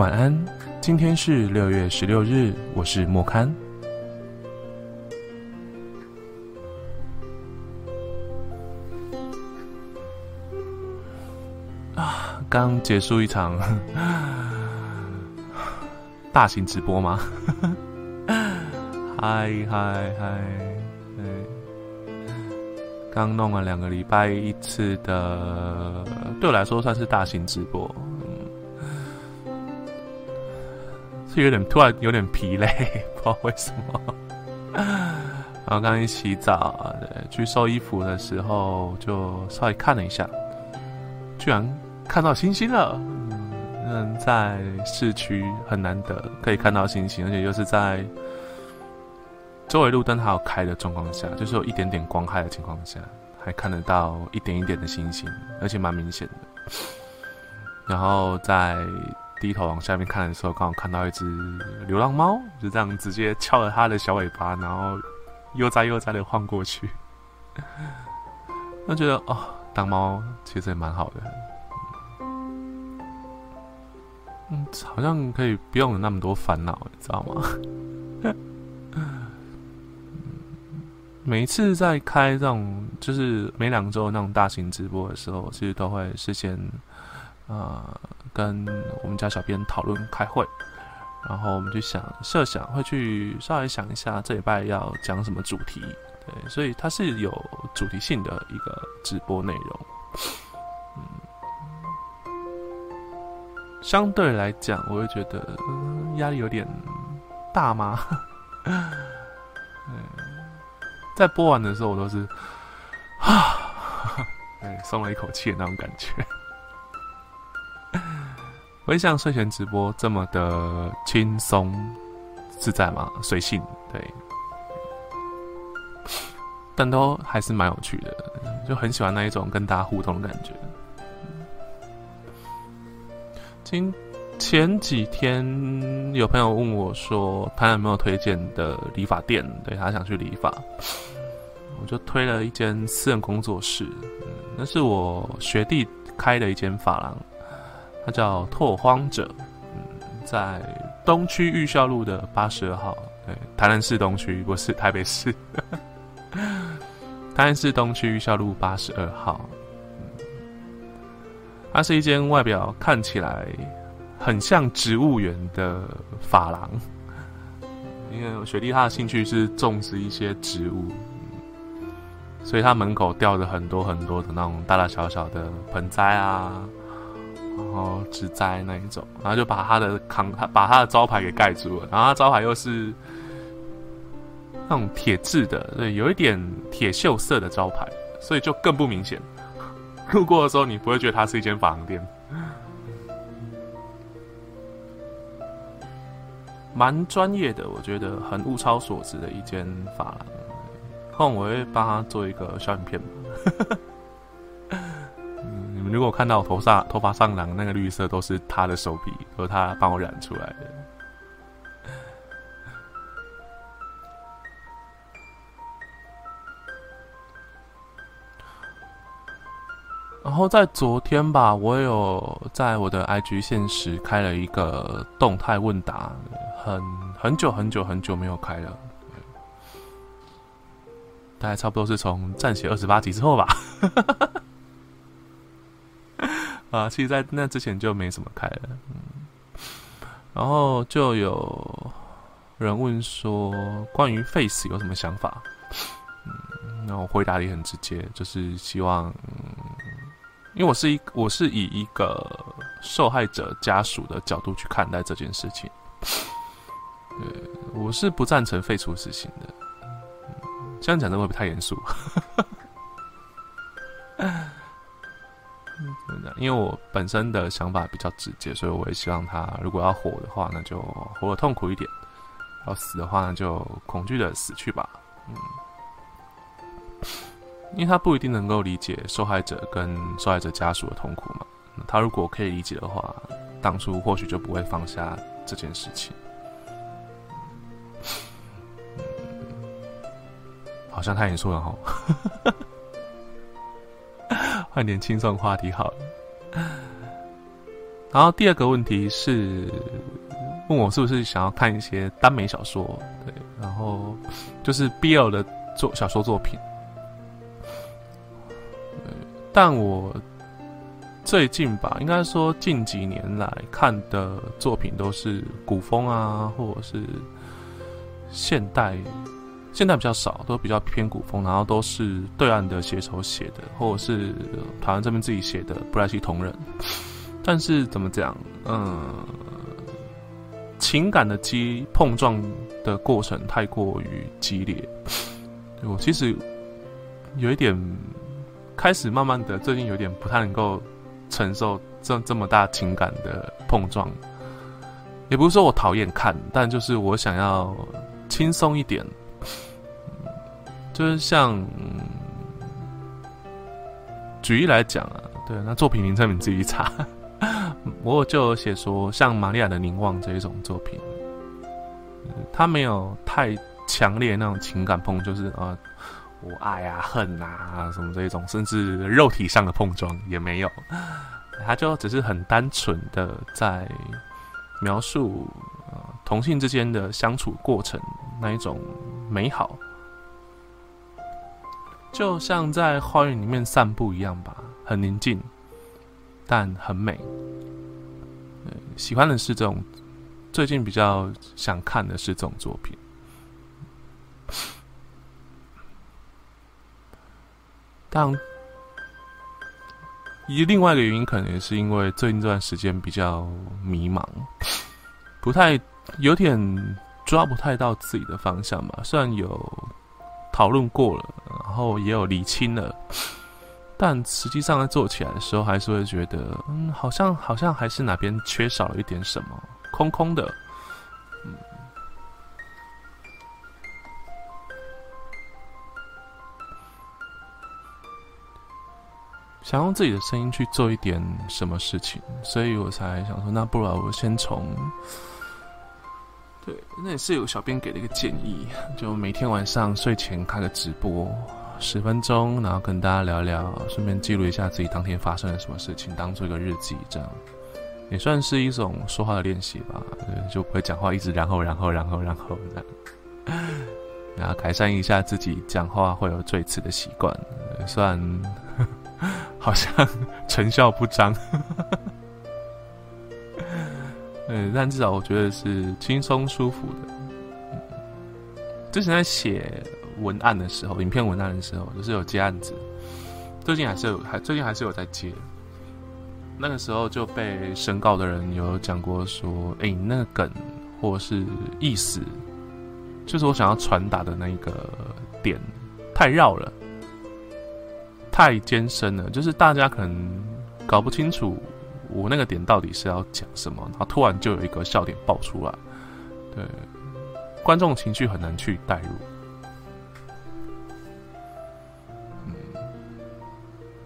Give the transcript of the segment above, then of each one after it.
晚安，今天是六月十六日，我是莫刊。啊，刚结束一场 大型直播吗？嗨嗨嗨！刚弄了两个礼拜一次的，对我来说算是大型直播。是有点突然有点疲累，不知道为什么。然后刚刚一洗澡，去收衣服的时候，就稍微看了一下，居然看到星星了。嗯，在市区很难得可以看到星星，而且又是在周围路灯还有开的状况下，就是有一点点光害的情况下，还看得到一点一点的星星，而且蛮明显的。然后在。低头往下面看的时候，刚好看到一只流浪猫，就这样直接翘了它的小尾巴，然后悠哉悠哉的晃过去。那觉得哦，当猫其实也蛮好的，嗯，好像可以不用有那么多烦恼，你知道吗？每一次在开这种就是每两周那种大型直播的时候，其实都会事先啊。跟我们家小编讨论开会，然后我们就想设想会去稍微想一下这礼拜要讲什么主题，对，所以它是有主题性的一个直播内容。嗯，相对来讲，我会觉得压力有点大吗？嗯，在播完的时候，我都是啊，哎，松了一口气的那种感觉。会像睡前直播这么的轻松自在吗？随性，对，但都还是蛮有趣的，就很喜欢那一种跟大家互动的感觉。今前几天有朋友问我说，他有没有推荐的理发店？对他想去理发，我就推了一间私人工作室，那是我学弟开的一间发廊。它叫拓荒者，在东区玉孝路的八十二号，对，台南市东区，不是台北市，台南市东区玉孝路八十二号。它是一间外表看起来很像植物园的发廊，因为学弟他的兴趣是种植一些植物，所以他门口吊着很多很多的那种大大小小的盆栽啊。然后植栽那一种，然后就把他的扛他把他的招牌给盖住了，然后他招牌又是那种铁质的，对，有一点铁锈色的招牌，所以就更不明显。路过的时候，你不会觉得它是一间发廊店，蛮专业的，我觉得很物超所值的一间发廊。后我会帮他做一个小影片。如果看到我头上头发上染那个绿色，都是他的手笔，都是他帮我染出来的。然后在昨天吧，我有在我的 IG 现实开了一个动态问答，很很久很久很久没有开了，大概差不多是从暂写二十八集之后吧。啊，其实，在那之前就没什么开了，嗯，然后就有人问说，关于 Face 有什么想法？嗯，那我回答也很直接，就是希望，因为我是一，我是以一个受害者家属的角度去看待这件事情，对，我是不赞成废除死刑的，这样讲的会不会太严肃？因为我本身的想法比较直接，所以我也希望他如果要活的话，那就活得痛苦一点；要死的话，那就恐惧的死去吧。嗯，因为他不一定能够理解受害者跟受害者家属的痛苦嘛。他如果可以理解的话，当初或许就不会放下这件事情。好像太严肃了哈。换点轻松话题好了。然后第二个问题是问我是不是想要看一些耽美小说，对，然后 就是 BL 的作小说作品。但我最近吧，应该说近几年来看的作品都是古风啊，或者是现代，现代比较少，都比较偏古风，然后都是对岸的写手写的，或者是台湾这边自己写的，不莱西同人。但是怎么讲？嗯，情感的激碰撞的过程太过于激烈，我其实有一点开始慢慢的，最近有点不太能够承受这这么大情感的碰撞。也不是说我讨厌看，但就是我想要轻松一点，就是像举例来讲啊，对，那作品名称你自己查。我就写说，像玛利亚的凝望这一种作品，它没有太强烈那种情感碰，就是啊，我爱啊、恨啊什么这一种，甚至肉体上的碰撞也没有，它就只是很单纯的在描述同性之间的相处过程那一种美好，就像在花园里面散步一样吧，很宁静。但很美，喜欢的是这种，最近比较想看的是这种作品。但以另外一个原因，可能也是因为最近这段时间比较迷茫，不太有点抓不太到自己的方向吧。虽然有讨论过了，然后也有理清了。但实际上在做起来的时候，还是会觉得，嗯，好像好像还是哪边缺少了一点什么，空空的，想用自己的声音去做一点什么事情，所以我才想说，那不然我先从，对，那也是有小编给的一个建议，就每天晚上睡前开个直播。十分钟，然后跟大家聊聊，顺便记录一下自己当天发生了什么事情，当做一个日记，这样也算是一种说话的练习吧。就不会讲话一直然后然后然后然后这样，然后改善一下自己讲话会有最词的习惯，虽然 好像成效不彰，嗯，但至少我觉得是轻松舒服的。之前在写。文案的时候，影片文案的时候，就是有接案子。最近还是有，还最近还是有在接。那个时候就被审稿的人有讲过说：“哎，那个梗或是意思，就是我想要传达的那一个点太绕了，太艰深了，就是大家可能搞不清楚我那个点到底是要讲什么，然后突然就有一个笑点爆出来，对观众情绪很难去带入。”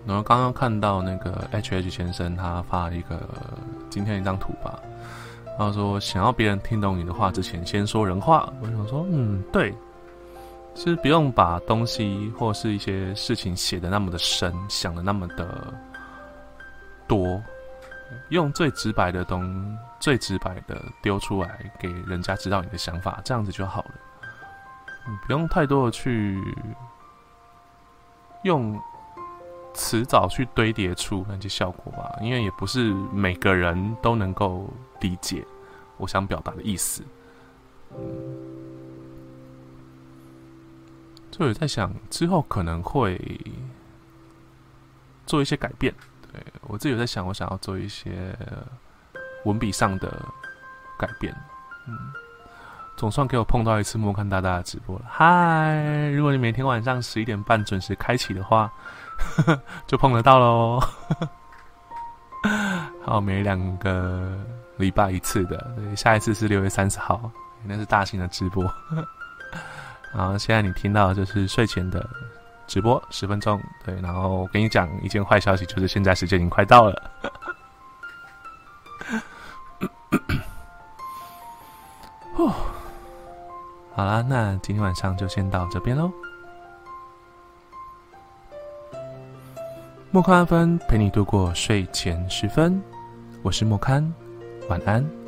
然后刚刚看到那个 H H 先生，他发了一个今天一张图吧，他说想要别人听懂你的话之前，先说人话。我想说，嗯，对，其实不用把东西或是一些事情写的那么的深，想的那么的多，用最直白的东，最直白的丢出来，给人家知道你的想法，这样子就好了。嗯，不用太多的去用。迟早去堆叠出那些效果吧，因为也不是每个人都能够理解我想表达的意思。就有在想之后可能会做一些改变。对我自己有在想，我想要做一些文笔上的改变。嗯，总算给我碰到一次莫看大大的直播了。嗨，如果你每天晚上十一点半准时开启的话。就碰得到喽，好，每两个礼拜一次的，对，下一次是六月三十号，那是大型的直播。然后现在你听到的就是睡前的直播十分钟，对，然后我跟你讲一件坏消息，就是现在时间已经快到了。哦好啦，那今天晚上就先到这边喽。莫克安芬陪你度过睡前时分，我是莫堪，晚安。